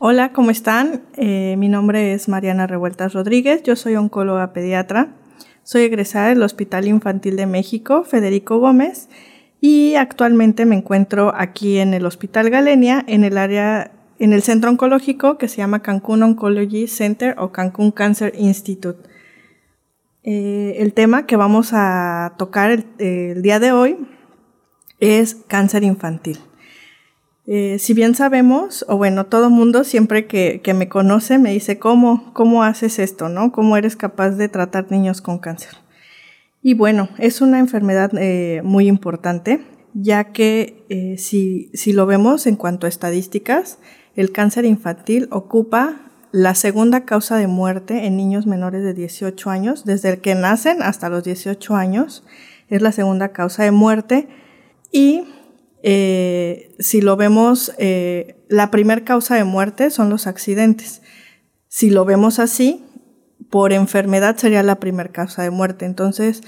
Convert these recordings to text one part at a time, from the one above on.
Hola, ¿cómo están? Eh, mi nombre es Mariana Revueltas Rodríguez, yo soy oncóloga pediatra, soy egresada del Hospital Infantil de México, Federico Gómez, y actualmente me encuentro aquí en el Hospital Galenia, en el área, en el centro oncológico que se llama Cancún Oncology Center o Cancún Cancer Institute. Eh, el tema que vamos a tocar el día de hoy es cáncer infantil. Eh, si bien sabemos, o bueno, todo mundo siempre que, me conoce me dice, ¿cómo, ¿cómo haces esto? ¿no? ¿Cómo eres capaz de tratar niños con cáncer? Y bueno, es una enfermedad eh, muy importante, ya que eh, si, si lo vemos en cuanto a estadísticas, el cáncer infantil ocupa la segunda causa de muerte en niños menores de 18 años, desde el que nacen hasta los 18 años, es la segunda causa de muerte y eh, si lo vemos, eh, la primera causa de muerte son los accidentes. Si lo vemos así, por enfermedad sería la primera causa de muerte. Entonces,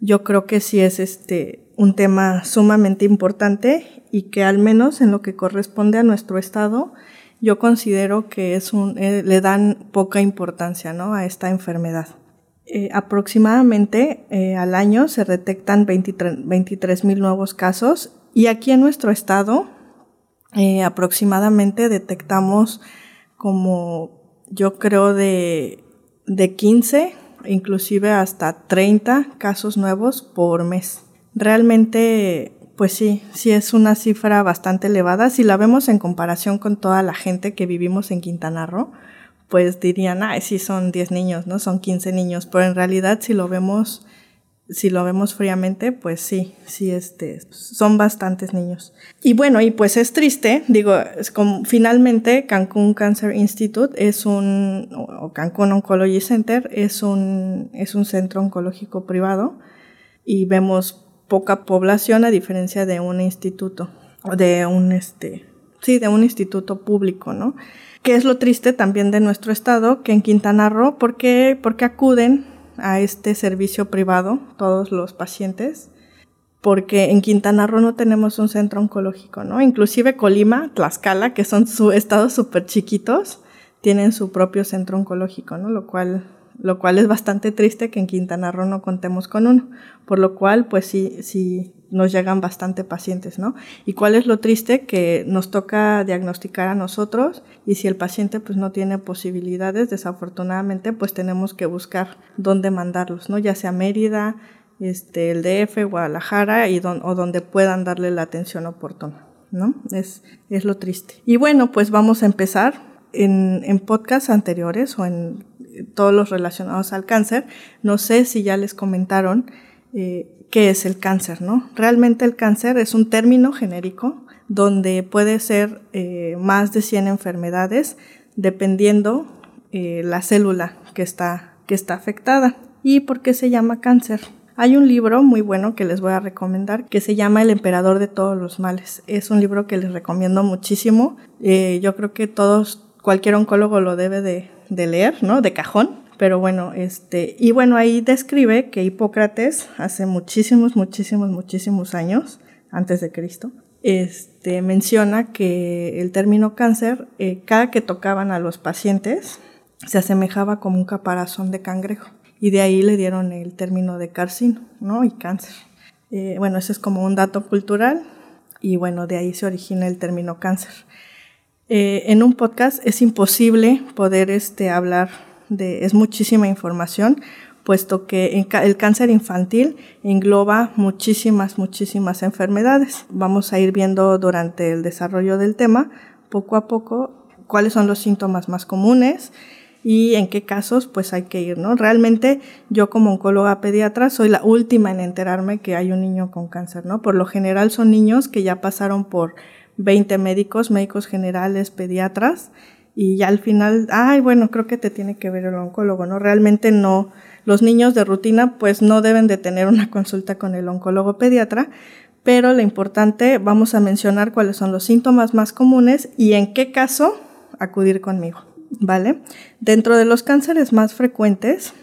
yo creo que sí es este un tema sumamente importante y que al menos en lo que corresponde a nuestro estado, yo considero que es un, eh, le dan poca importancia ¿no? a esta enfermedad. aproximadamente al año se detectan 23 mil nuevos casos y aquí en nuestro estado eh, aproximadamente detectamos como yo creo de, de 15, inclusive hasta 30 casos nuevos por mes. Realmente, pues sí, sí es una cifra bastante elevada. Si la vemos en comparación con toda la gente que vivimos en Quintana Roo, pues dirían, ay, sí son 10 niños, ¿no? Son 15 niños, pero en realidad si lo vemos si lo vemos fríamente, pues sí, sí, este, son bastantes niños. Y bueno, y pues es triste, digo, es como, finalmente Cancún Cancer Institute es un, o Cancún Oncology Center es un, es un centro oncológico privado y vemos poca población a diferencia de un instituto, de un, este, sí, de un instituto público, ¿no? Que es lo triste también de nuestro estado, que en Quintana Roo, porque, porque acuden a este servicio privado, todos los pacientes, porque en Quintana Roo no tenemos un centro oncológico, ¿no? Inclusive Colima, Tlaxcala, que son su, estados súper chiquitos, tienen su propio centro oncológico, ¿no? Lo cual lo cual es bastante triste que en Quintana Roo no contemos con uno, por lo cual pues sí, sí nos llegan bastante pacientes, ¿no? Y cuál es lo triste que nos toca diagnosticar a nosotros y si el paciente pues no tiene posibilidades, desafortunadamente pues tenemos que buscar dónde mandarlos, ¿no? Ya sea Mérida, este, el DF, Guadalajara y o donde puedan darle la atención oportuna, ¿no? Es, es lo triste. Y bueno, pues vamos a empezar. En, en podcasts anteriores o en todos los relacionados al cáncer. No sé si ya les comentaron eh, qué es el cáncer, ¿no? Realmente el cáncer es un término genérico donde puede ser eh, más de 100 enfermedades dependiendo eh, la célula que está, que está afectada. ¿Y por qué se llama cáncer? Hay un libro muy bueno que les voy a recomendar que se llama El emperador de todos los males. Es un libro que les recomiendo muchísimo. yo creo que todos, cualquier oncólogo lo debe de, de leer, ¿no? De cajón. Pero bueno, este, y bueno, ahí describe que Hipócrates, hace muchísimos, muchísimos, muchísimos años, antes de Cristo, este, menciona que el término cáncer, eh, cada que tocaban a los pacientes, se asemejaba como un caparazón de cangrejo. Y de ahí le dieron el término de carcino, ¿no? Y cáncer. Eh, bueno, ese es como un dato cultural y bueno, de ahí se origina el término cáncer. Eh, en un podcast es imposible poder este, hablar es muchísima información, puesto que el cáncer infantil engloba muchísimas, muchísimas enfermedades. Vamos a ir viendo durante el desarrollo del tema, poco a poco, cuáles son los síntomas más comunes y en qué casos pues hay que ir, ¿no? Realmente yo como oncóloga pediatra soy la última en enterarme que hay un niño con cáncer, ¿no? Por lo general son niños que ya pasaron por 20 médicos, médicos generales, pediatras, y ya al final, ay, bueno, creo que te tiene que ver el oncólogo, ¿no? Realmente no, los niños de rutina pues no deben de tener una consulta con el oncólogo pediatra, pero lo importante, vamos a mencionar cuáles son los síntomas más comunes y en qué caso acudir conmigo, ¿vale? Dentro de los cánceres más frecuentes,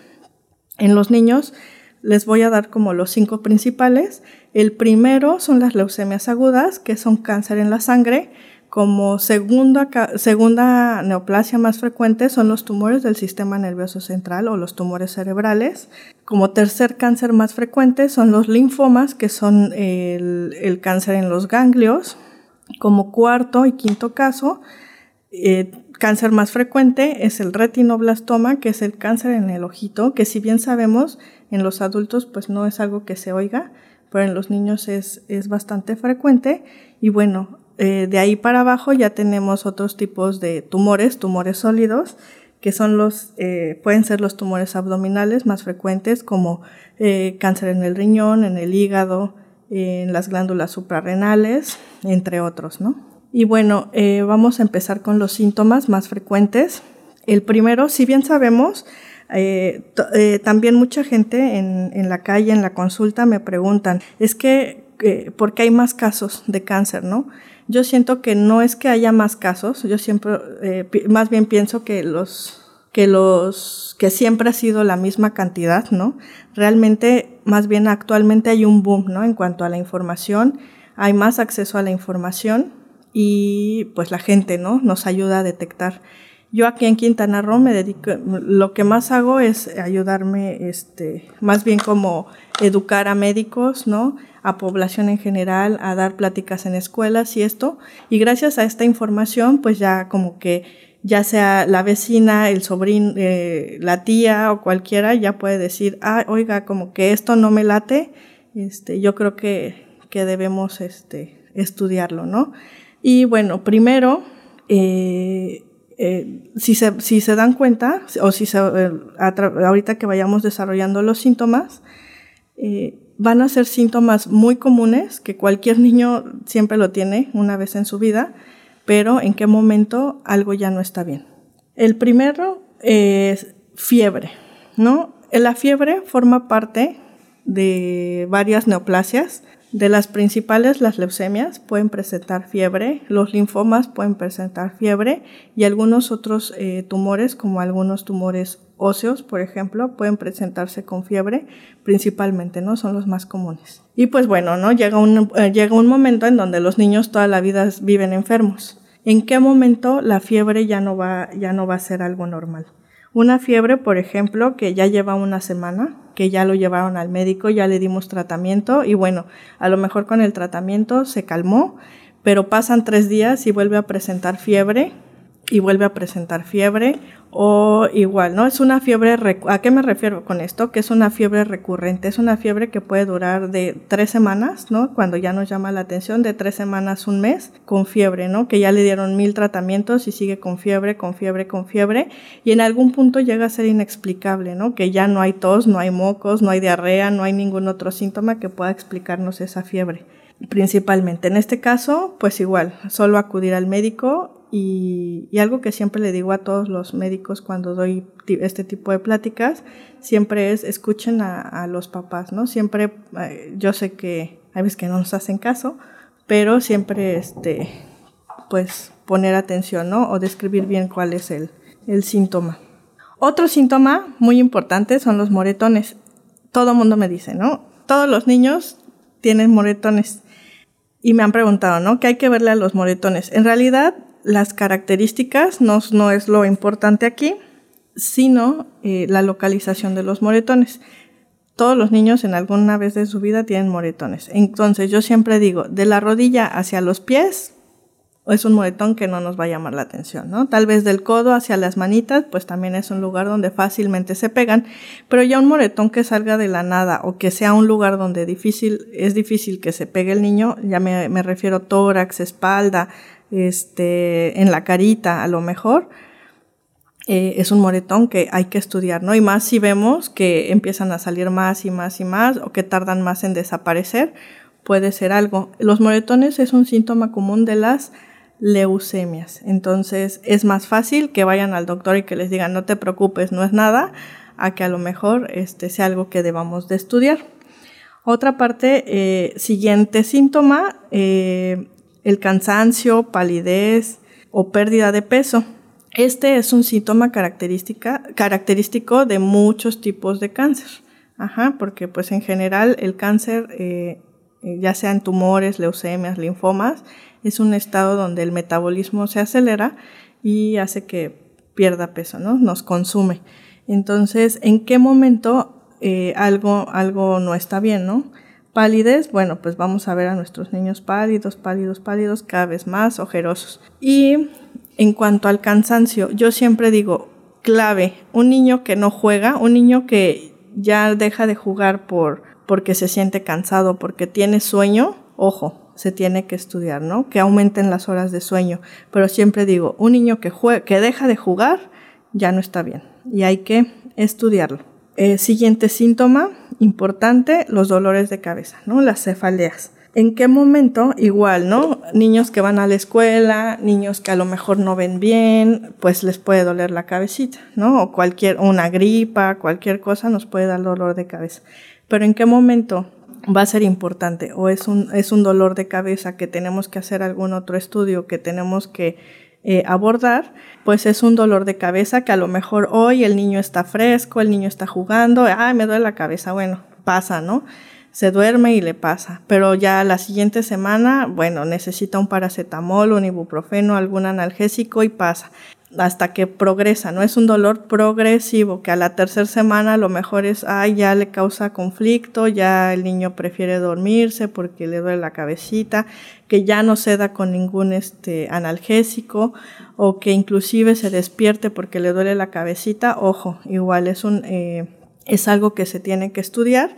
en los niños les voy a dar como los cinco principales. El primero son las leucemias agudas, que son cáncer en la sangre, como segunda, segunda neoplasia más frecuente son los tumores del sistema nervioso central o los tumores cerebrales. Como tercer cáncer más frecuente son los linfomas, que son el, cáncer en los ganglios. Como cuarto y quinto caso, eh, cáncer más frecuente es el retinoblastoma, que es el cáncer en el ojito, que si bien sabemos en los adultos pues no es algo que se oiga, pero en los niños es, es bastante frecuente. Y bueno, eh, de ahí para abajo ya tenemos otros tipos de tumores, tumores sólidos, que son los, eh, pueden ser los tumores abdominales más frecuentes, como eh, cáncer en el riñón, en el hígado, en las glándulas suprarrenales, entre otros, ¿no? Y bueno, vamos a empezar con los síntomas más frecuentes. El primero, si bien sabemos, también mucha gente en, en, la calle, en la consulta, me preguntan, es que, ¿por qué hay más casos de cáncer, no? Yo siento que no es que haya más casos, yo siempre, eh, más bien pienso que los, que los, que siempre ha sido la misma cantidad, ¿no? Realmente, más bien actualmente hay un boom, ¿no? En cuanto a la información, hay más acceso a la información y pues la gente, ¿no? Nos ayuda a detectar. Yo aquí en Quintana Roo me dedico, lo que más hago es ayudarme, este, más bien como educar a médicos, ¿no? a población en general, a dar pláticas en escuelas y esto. Y gracias a esta información, pues ya como que ya sea la vecina, el sobrino, eh, la tía o cualquiera, ya puede decir, ah, oiga, como que esto no me late, este, yo creo que, que debemos este, estudiarlo, ¿no? Y bueno, primero, eh, eh, si, se, si se dan cuenta, o si se, ahorita que vayamos desarrollando los síntomas, van a ser síntomas muy comunes que cualquier niño siempre lo tiene una vez en su vida, pero en qué momento algo ya no está bien. El primero es fiebre, ¿no? La fiebre forma parte de varias neoplasias, de las principales, las leucemias pueden presentar fiebre, los linfomas pueden presentar fiebre y algunos otros eh, tumores, como algunos tumores óseos, por ejemplo, pueden presentarse con fiebre, principalmente, ¿no? Son los más comunes. Y pues bueno, ¿no? Llega un, eh, llega un momento en donde los niños toda la vida viven enfermos. ¿En qué momento la fiebre ya no va, ya no va a ser algo normal? Una fiebre, por ejemplo, que ya lleva una semana, que ya lo llevaron al médico, ya le dimos tratamiento y bueno, a lo mejor con el tratamiento se calmó, pero pasan tres días y vuelve a presentar fiebre y vuelve a presentar fiebre o igual, ¿no? Es una fiebre, ¿a qué me refiero con esto? Que es una fiebre recurrente, es una fiebre que puede durar de tres semanas, ¿no? Cuando ya nos llama la atención, de tres semanas, un mes, con fiebre, ¿no? Que ya le dieron mil tratamientos y sigue con fiebre, con fiebre, con fiebre, y en algún punto llega a ser inexplicable, ¿no? Que ya no hay tos, no hay mocos, no hay diarrea, no hay ningún otro síntoma que pueda explicarnos esa fiebre principalmente. En este caso, pues igual, solo acudir al médico y, algo que siempre le digo a todos los médicos cuando doy este tipo de pláticas, siempre es escuchen a, los papás, ¿no? Siempre, eh, yo sé que hay veces que no nos hacen caso, pero siempre, este, pues, poner atención, ¿no? O describir bien cuál es el, el síntoma. Otro síntoma muy importante son los moretones. Todo mundo me dice, ¿no? Todos los niños tienen moretones. Y me han preguntado, ¿no? ¿Qué hay que verle a los moretones? En realidad, las características no, no es lo importante aquí, sino eh, la localización de los moretones. Todos los niños en alguna vez de su vida tienen moretones. Entonces yo siempre digo, de la rodilla hacia los pies es un moretón que no nos va a llamar la atención, ¿no? Tal vez del codo hacia las manitas, pues también es un lugar donde fácilmente se pegan, pero ya un moretón que salga de la nada o que sea un lugar donde difícil, es difícil que se pegue el niño, ya me, me refiero tórax, espalda, este, en la carita a lo mejor, eh, es un moretón que hay que estudiar, ¿no? Y más si vemos que empiezan a salir más y más y más o que tardan más en desaparecer, puede ser algo. Los moretones es un síntoma común de las leucemias. Entonces es más fácil que vayan al doctor y que les digan no te preocupes, no es nada, a que a lo mejor este sea algo que debamos de estudiar. Otra parte, eh, siguiente síntoma, eh, el cansancio, palidez o pérdida de peso. Este es un síntoma característico de muchos tipos de cáncer. Ajá, porque pues en general el cáncer, eh, ya sean tumores, leucemias, linfomas, es un estado donde el metabolismo se acelera y hace que pierda peso, ¿no? Nos consume. Entonces, ¿en qué momento eh, algo, algo no está bien, ¿no? Palidez, bueno, pues vamos a ver a nuestros niños pálidos, pálidos, pálidos, cada vez más ojerosos. Y en cuanto al cansancio, yo siempre digo, clave, un niño que no juega, un niño que ya deja de jugar por, porque se siente cansado, porque tiene sueño, ojo, se tiene que estudiar, ¿no? Que aumenten las horas de sueño. Pero siempre digo, un niño que, que deja de jugar ya no está bien y hay que estudiarlo. Eh, siguiente síntoma importante, los dolores de cabeza, ¿no? Las cefaleas. ¿En qué momento? Igual, ¿no? Niños que van a la escuela, niños que a lo mejor no ven bien, pues les puede doler la cabecita, ¿no? O cualquier, una gripa, cualquier cosa nos puede dar dolor de cabeza. Pero ¿en qué momento va a ser importante? O es un, es un dolor de cabeza que tenemos que hacer algún otro estudio, que tenemos que eh, abordar, pues es un dolor de cabeza que a lo mejor hoy el niño está fresco, el niño está jugando, ay, me duele la cabeza, bueno, pasa, ¿no? Se duerme y le pasa, pero ya la siguiente semana, bueno, necesita un paracetamol, un ibuprofeno, algún analgésico y pasa hasta que progresa, ¿no? Es un dolor progresivo que a la tercera semana lo mejor es, ay, ya le causa conflicto, ya el niño prefiere dormirse porque le duele la cabecita, que ya no se da con ningún este, analgésico o que inclusive se despierte porque le duele la cabecita, ojo, igual es un, eh, es algo que se tiene que estudiar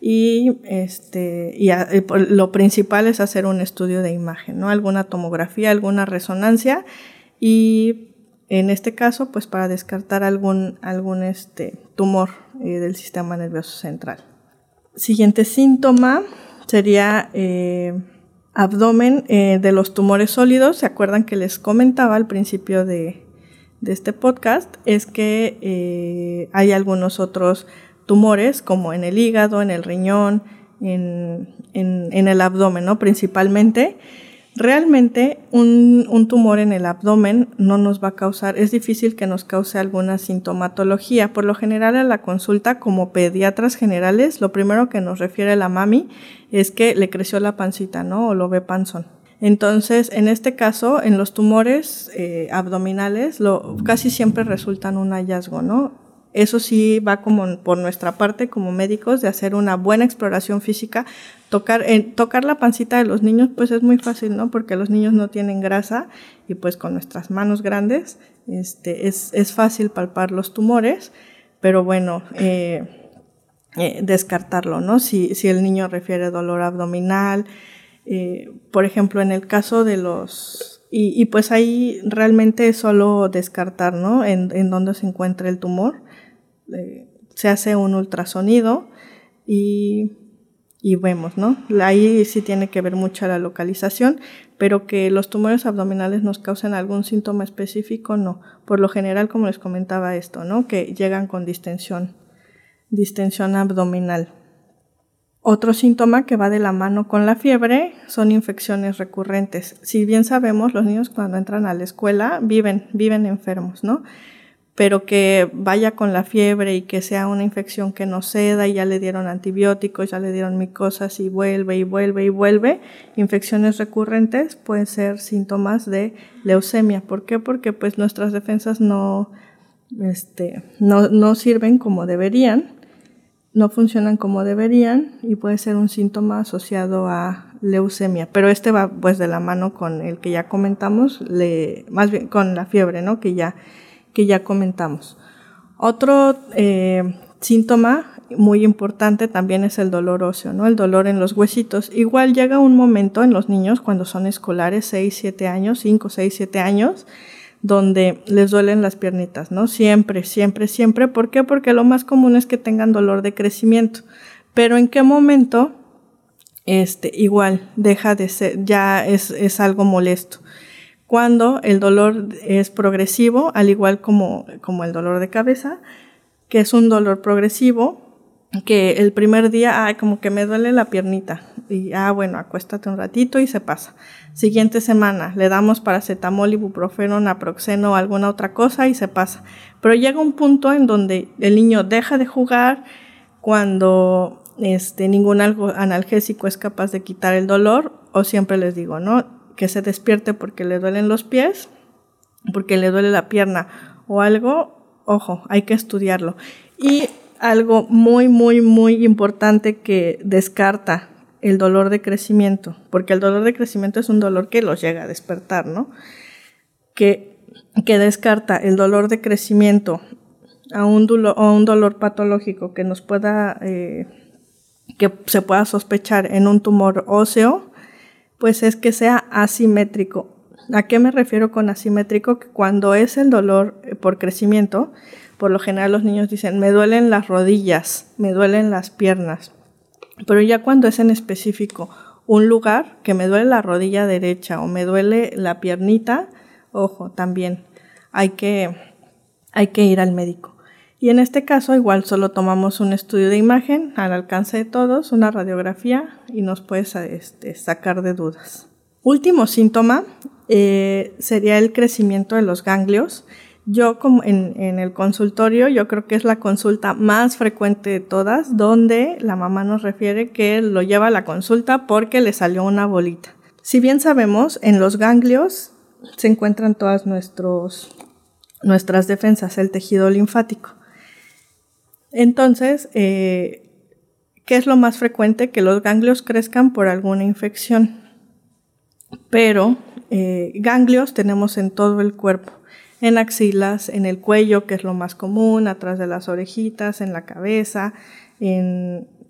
y este y lo principal es hacer un estudio de imagen, ¿no? Alguna tomografía, alguna resonancia y en este caso, pues para descartar algún, algún este, tumor eh, del sistema nervioso central. Siguiente síntoma sería eh, abdomen eh, de los tumores sólidos. ¿Se acuerdan que les comentaba al principio de, este podcast? Es que hay algunos otros tumores, como en el hígado, en el riñón, en, en el abdomen, ¿no? Principalmente Realmente un, tumor en el abdomen no nos va a causar, es difícil que nos cause alguna sintomatología. Por lo general a la consulta como pediatras generales, lo primero que nos refiere la mami es que le creció la pancita, ¿no? O lo ve panzón. Entonces, en este caso, en los tumores eh, abdominales, lo, casi siempre resultan un hallazgo, ¿no? Eso sí va como por nuestra parte como médicos de hacer una buena exploración física. Tocar, tocar la pancita de los niños pues es muy fácil, ¿no? Porque los niños no tienen grasa y pues con nuestras manos grandes este, es, es fácil palpar los tumores, pero bueno, eh, eh, descartarlo, ¿no? Si, si el niño refiere dolor abdominal, eh, por ejemplo, en el caso de los y, y, pues ahí realmente es solo descartar, ¿no? En, en dónde se encuentra el tumor. Eh, se hace un ultrasonido y, vemos, ¿no? Ahí sí tiene que ver mucho la localización, pero que los tumores abdominales nos causen algún síntoma específico, no. Por lo general, como les comentaba esto, ¿no? Que llegan con distensión, distensión abdominal. Otro síntoma que va de la mano con la fiebre son infecciones recurrentes. Si bien sabemos, los niños cuando entran a la escuela viven, viven enfermos, ¿no? Pero que vaya con la fiebre y que sea una infección que no ceda y ya le dieron antibióticos, ya le dieron micosas y vuelve y vuelve y vuelve, infecciones recurrentes pueden ser síntomas de leucemia. ¿Por qué? Porque pues nuestras defensas no, este, no, no sirven como deberían, no funcionan como deberían y puede ser un síntoma asociado a leucemia. Pero este va pues de la mano con el que ya comentamos, le, más bien con la fiebre, ¿no? Que ya que ya comentamos. Otro eh, síntoma muy importante también es el dolor óseo, ¿no? El dolor en los huesitos. Igual llega un momento en los niños cuando son escolares, 6, 7 años, 5, 6, 7 años, donde les duelen las piernitas, ¿no? Siempre, siempre, siempre. ¿Por qué? Porque lo más común es que tengan dolor de crecimiento. Pero ¿en qué momento? Este, igual, deja de ser, ya es, es algo molesto cuando el dolor es progresivo, al igual como, como el dolor de cabeza, que es un dolor progresivo, que el primer día, ay, como que me duele la piernita. Y, ah, bueno, acuéstate un ratito y se pasa. Siguiente semana, le damos paracetamol, ibuprofeno, naproxeno o alguna otra cosa y se pasa. Pero llega un punto en donde el niño deja de jugar cuando este, ningún analgésico es capaz de quitar el dolor, o siempre les digo, ¿no? Que se despierte porque le duelen los pies, porque le duele la pierna o algo, ojo, hay que estudiarlo. Y algo muy, muy, muy importante que descarta el dolor de crecimiento, porque el dolor de crecimiento es un dolor que los llega a despertar, ¿no? Que, que descarta el dolor de crecimiento a un, dolor, patológico que nos pueda, eh, que se pueda sospechar en un tumor óseo, pues es que sea asimétrico. ¿A qué me refiero con asimétrico? Que cuando es el dolor eh, por crecimiento, por lo general los niños dicen, me duelen las rodillas, me duelen las piernas. Pero ya cuando es en específico un lugar que me duele la rodilla derecha o me duele la piernita, ojo, también hay que, hay que ir al médico. Y en este caso igual solo tomamos un estudio de imagen al alcance de todos, una radiografía y nos puedes este, sacar de dudas. Último síntoma eh, sería el crecimiento de los ganglios. Yo en, el consultorio, yo creo que es la consulta más frecuente de todas, donde la mamá nos refiere que lo lleva a la consulta porque le salió una bolita. Si bien sabemos, en los ganglios se encuentran todas nuestras defensas, el tejido linfático. Entonces, eh, ¿qué es lo más frecuente? Que los ganglios crezcan por alguna infección. Pero eh, ganglios tenemos en todo el cuerpo en axilas, en el cuello, que es lo más común, atrás de las orejitas, en la cabeza,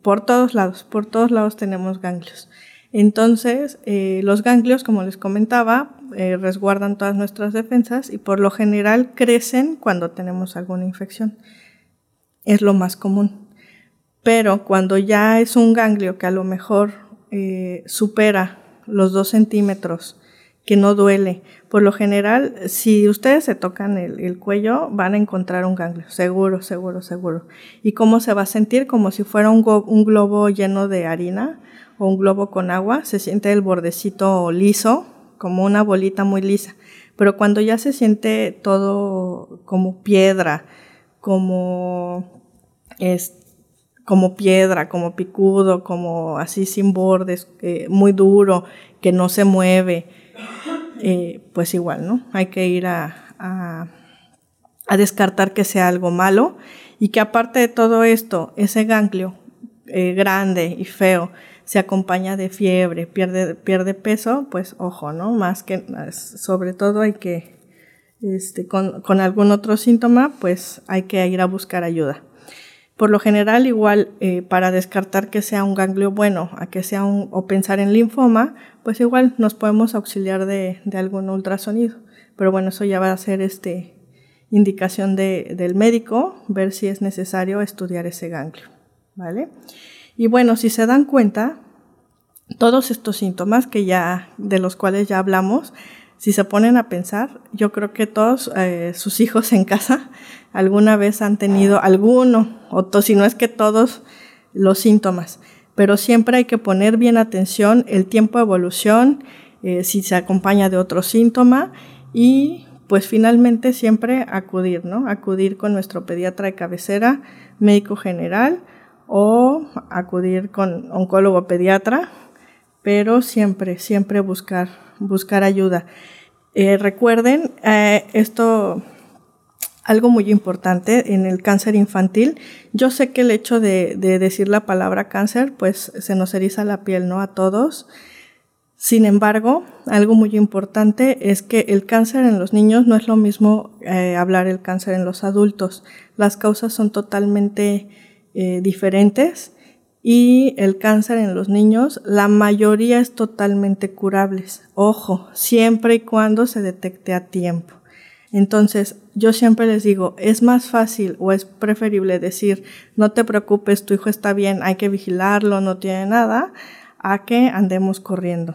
por todos lados, por todos lados tenemos ganglios. Entonces, eh, los ganglios, como les comentaba, resguardan todas nuestras defensas y por lo general crecen cuando tenemos alguna infección. Es lo más común. Pero cuando ya es un ganglio que a lo mejor eh, supera los dos centímetros que no duele. Por lo general, si ustedes se tocan el, cuello, van a encontrar un ganglio, seguro, seguro, seguro. ¿Y cómo se va a sentir? Como si fuera un, un globo lleno de harina o un globo con agua, se siente el bordecito liso, como una bolita muy lisa. Pero cuando ya se siente todo como piedra, como es como piedra, como picudo, como así sin bordes, eh, muy duro, que no se mueve, eh, pues igual, ¿no? Hay que ir a, descartar que sea algo malo y que aparte de todo esto, ese ganglio eh, grande y feo se acompaña de fiebre, pierde, pierde peso, pues ojo, ¿no? Más que, sobre todo hay que, este, con, algún otro síntoma, pues hay que ir a buscar ayuda. Por lo general, igual eh, para descartar que sea un ganglio bueno a que sea un, o pensar en linfoma, pues igual nos podemos auxiliar de, algún ultrasonido. Pero bueno, eso ya va a ser este, indicación del médico, ver si es necesario estudiar ese ganglio. ¿Vale? Y bueno, si se dan cuenta, todos estos síntomas que ya, de los cuales ya hablamos, si se ponen a pensar, yo creo que todos eh, sus hijos en casa alguna vez han tenido alguno, o si no es que todos los síntomas, pero siempre hay que poner bien atención el tiempo de evolución, eh, si se acompaña de otro síntoma y pues finalmente siempre acudir, ¿no? Acudir con nuestro pediatra de cabecera, médico general o acudir con oncólogo pediatra, pero siempre, siempre buscar, buscar ayuda. Eh, recuerden, eh, esto, algo muy importante en el cáncer infantil. Yo sé que el hecho de, decir la palabra cáncer, pues se nos eriza la piel, ¿no? A todos. Sin embargo, algo muy importante es que el cáncer en los niños no es lo mismo eh, hablar el cáncer en los adultos. Las causas son totalmente diferentes y el cáncer en los niños, la mayoría es totalmente curables. Ojo, siempre y cuando se detecte a tiempo. Entonces, yo siempre les digo, es más fácil o es preferible decir, no te preocupes, tu hijo está bien, hay que vigilarlo, no tiene nada, a que andemos corriendo.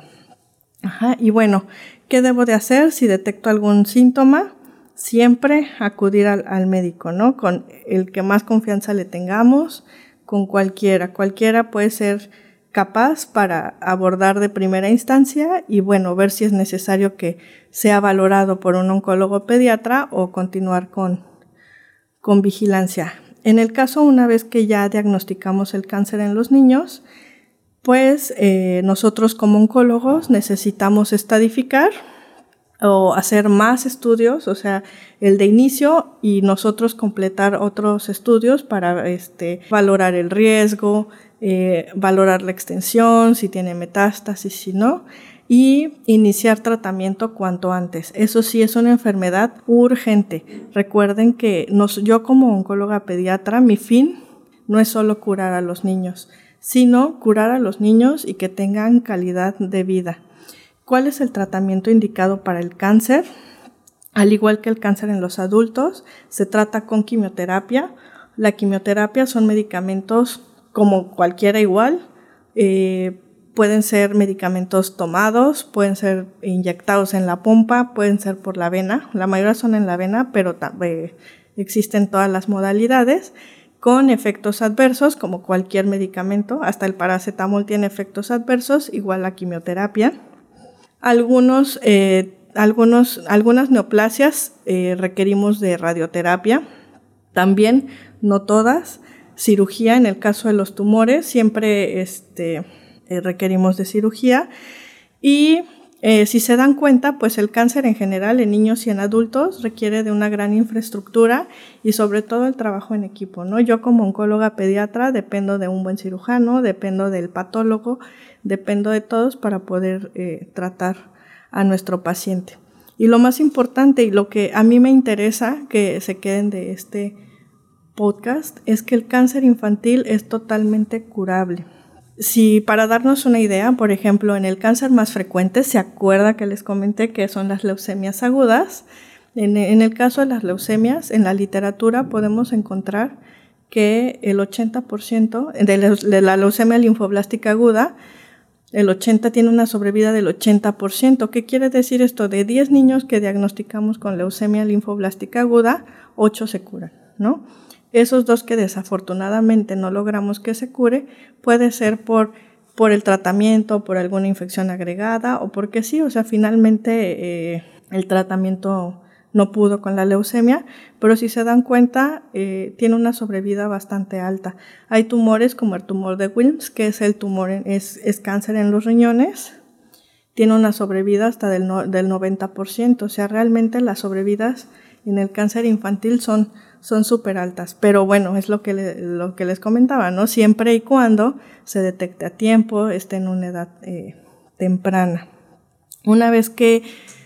Ajá, y bueno, ¿Qué debo de hacer si detecto algún síntoma? Siempre acudir al, al médico, ¿no? Con el que más confianza le tengamos, con cualquiera. Cualquiera puede ser capaz para abordar de primera instancia y bueno, ver si es necesario que sea valorado por un oncólogo pediatra o continuar con, con vigilancia. En el caso, una vez que ya diagnosticamos el cáncer en los niños, pues eh, nosotros como oncólogos necesitamos estadificar o hacer más estudios, o sea, el de inicio y nosotros completar otros estudios para este, valorar el riesgo, eh, valorar la extensión, si tiene metástasis, si no, y iniciar tratamiento cuanto antes. Eso sí es una enfermedad urgente. Recuerden que yo como oncóloga pediatra, mi fin no es solo curar a los niños, sino curar a los niños y que tengan calidad de vida. ¿Cuál es el tratamiento indicado para el cáncer? Al igual que el cáncer en los adultos, se trata con quimioterapia. La quimioterapia son medicamentos como cualquiera igual. Eh, pueden ser medicamentos tomados, pueden ser inyectados en la pompa, pueden ser por la vena. La mayoría son en la vena, pero eh, existen todas las modalidades con efectos adversos, como cualquier medicamento. Hasta el paracetamol tiene efectos adversos, igual la quimioterapia. Algunos, eh, algunos, algunas neoplasias requerimos de radioterapia, también no todas cirugía en el caso de los tumores, siempre este, eh, requerimos de cirugía. Y eh, si se dan cuenta, pues el cáncer en general en niños y en adultos requiere de una gran infraestructura y sobre todo el trabajo en equipo, ¿no? Yo como oncóloga pediatra dependo de un buen cirujano, dependo del patólogo, dependo de todos para poder eh, tratar a nuestro paciente. Y lo más importante y lo que a mí me interesa que se queden de este podcast es que el cáncer infantil es totalmente curable. Si para darnos una idea, por ejemplo, en el cáncer más frecuente, se acuerda que les comenté que son las leucemias agudas. En, el caso de las leucemias, en la literatura podemos encontrar que el 80% de, la leucemia linfoblástica aguda, el 80 tiene una sobrevida del 80%. ¿Qué quiere decir esto? De 10 niños que diagnosticamos con leucemia linfoblástica aguda, 8 se curan, ¿no? Esos dos que desafortunadamente no logramos que se cure, puede ser por, por el tratamiento, por alguna infección agregada o porque sí, o sea, finalmente eh, el tratamiento no pudo con la leucemia, pero si se dan cuenta, eh, tiene una sobrevida bastante alta. Hay tumores como el tumor de Wilms, que es el tumor, es, es cáncer en los riñones, tiene una sobrevida hasta del, del 90%, o sea, realmente las sobrevidas en el cáncer infantil son son súper altas. Pero bueno, es lo que, lo que les comentaba, ¿no? Siempre y cuando se detecte a tiempo, esté en una edad eh, temprana. Una vez que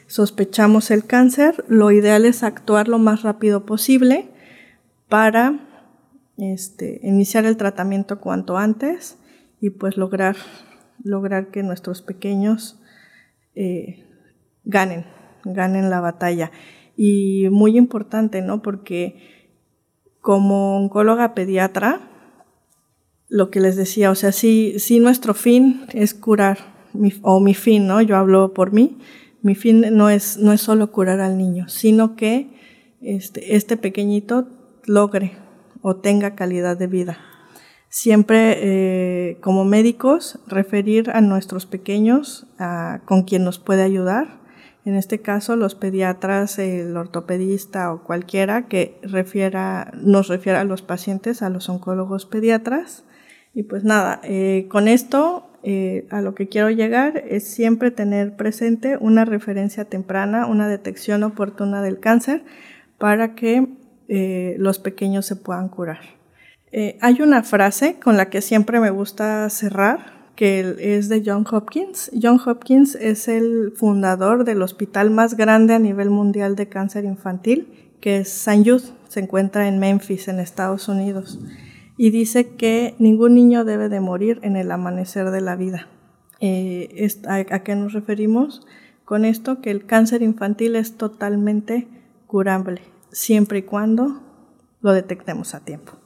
sospechamos el cáncer, lo ideal es actuar lo más rápido posible para este, iniciar el tratamiento cuanto antes y pues lograr, lograr que nuestros pequeños eh, ganen, ganen la batalla. Y muy importante, ¿no? Porque como oncóloga pediatra, lo que les decía, o sea, si nuestro fin es curar, o mi fin, ¿no? Yo hablo por mí, mi fin no es, no es solo curar al niño, sino que este, este pequeñito logre o tenga calidad de vida. Siempre eh, como médicos referir a nuestros pequeños con quien nos puede ayudar en este caso, los pediatras, el ortopedista o cualquiera que nos refiera a los pacientes, a los oncólogos pediatras. Y pues nada, eh, con esto eh, a lo que quiero llegar es siempre tener presente una referencia temprana, una detección oportuna del cáncer para que eh, los pequeños se puedan curar. hay una frase con la que siempre me gusta cerrar, que es de John Hopkins. John Hopkins es el fundador del hospital más grande a nivel mundial de cáncer infantil, que es St. Jude, se encuentra en Memphis, en Estados Unidos, y dice que ningún niño debe de morir en el amanecer de la vida. Eh, ¿a, qué nos referimos? Con esto que el cáncer infantil es totalmente curable, siempre y cuando lo detectemos a tiempo.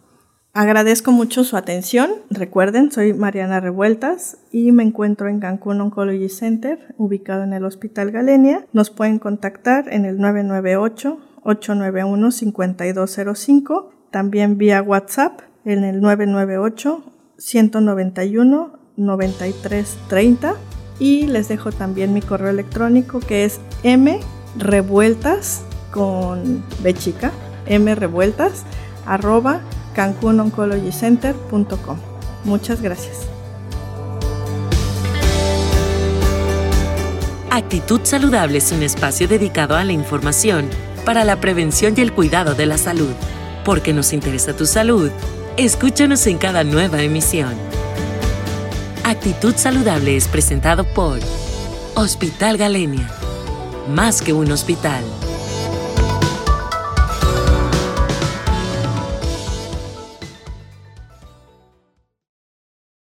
Agradezco mucho su atención. Recuerden, soy Mariana Revueltas y me encuentro en Cancún Oncology Center, ubicado en el Hospital Galenia. Nos pueden contactar en el 998-891-5205, también vía WhatsApp en el 998-191-9330 y les dejo también mi correo electrónico que es mrevueltas con b chica, mrevueltas arroba cancunoncologycenter.com. Muchas gracias. Actitud Saludable es un espacio dedicado a la información para la prevención y el cuidado de la salud. Porque nos interesa tu salud, escúchanos en cada nueva emisión. Actitud Saludable es presentado por Hospital Galenia. Más que un hospital.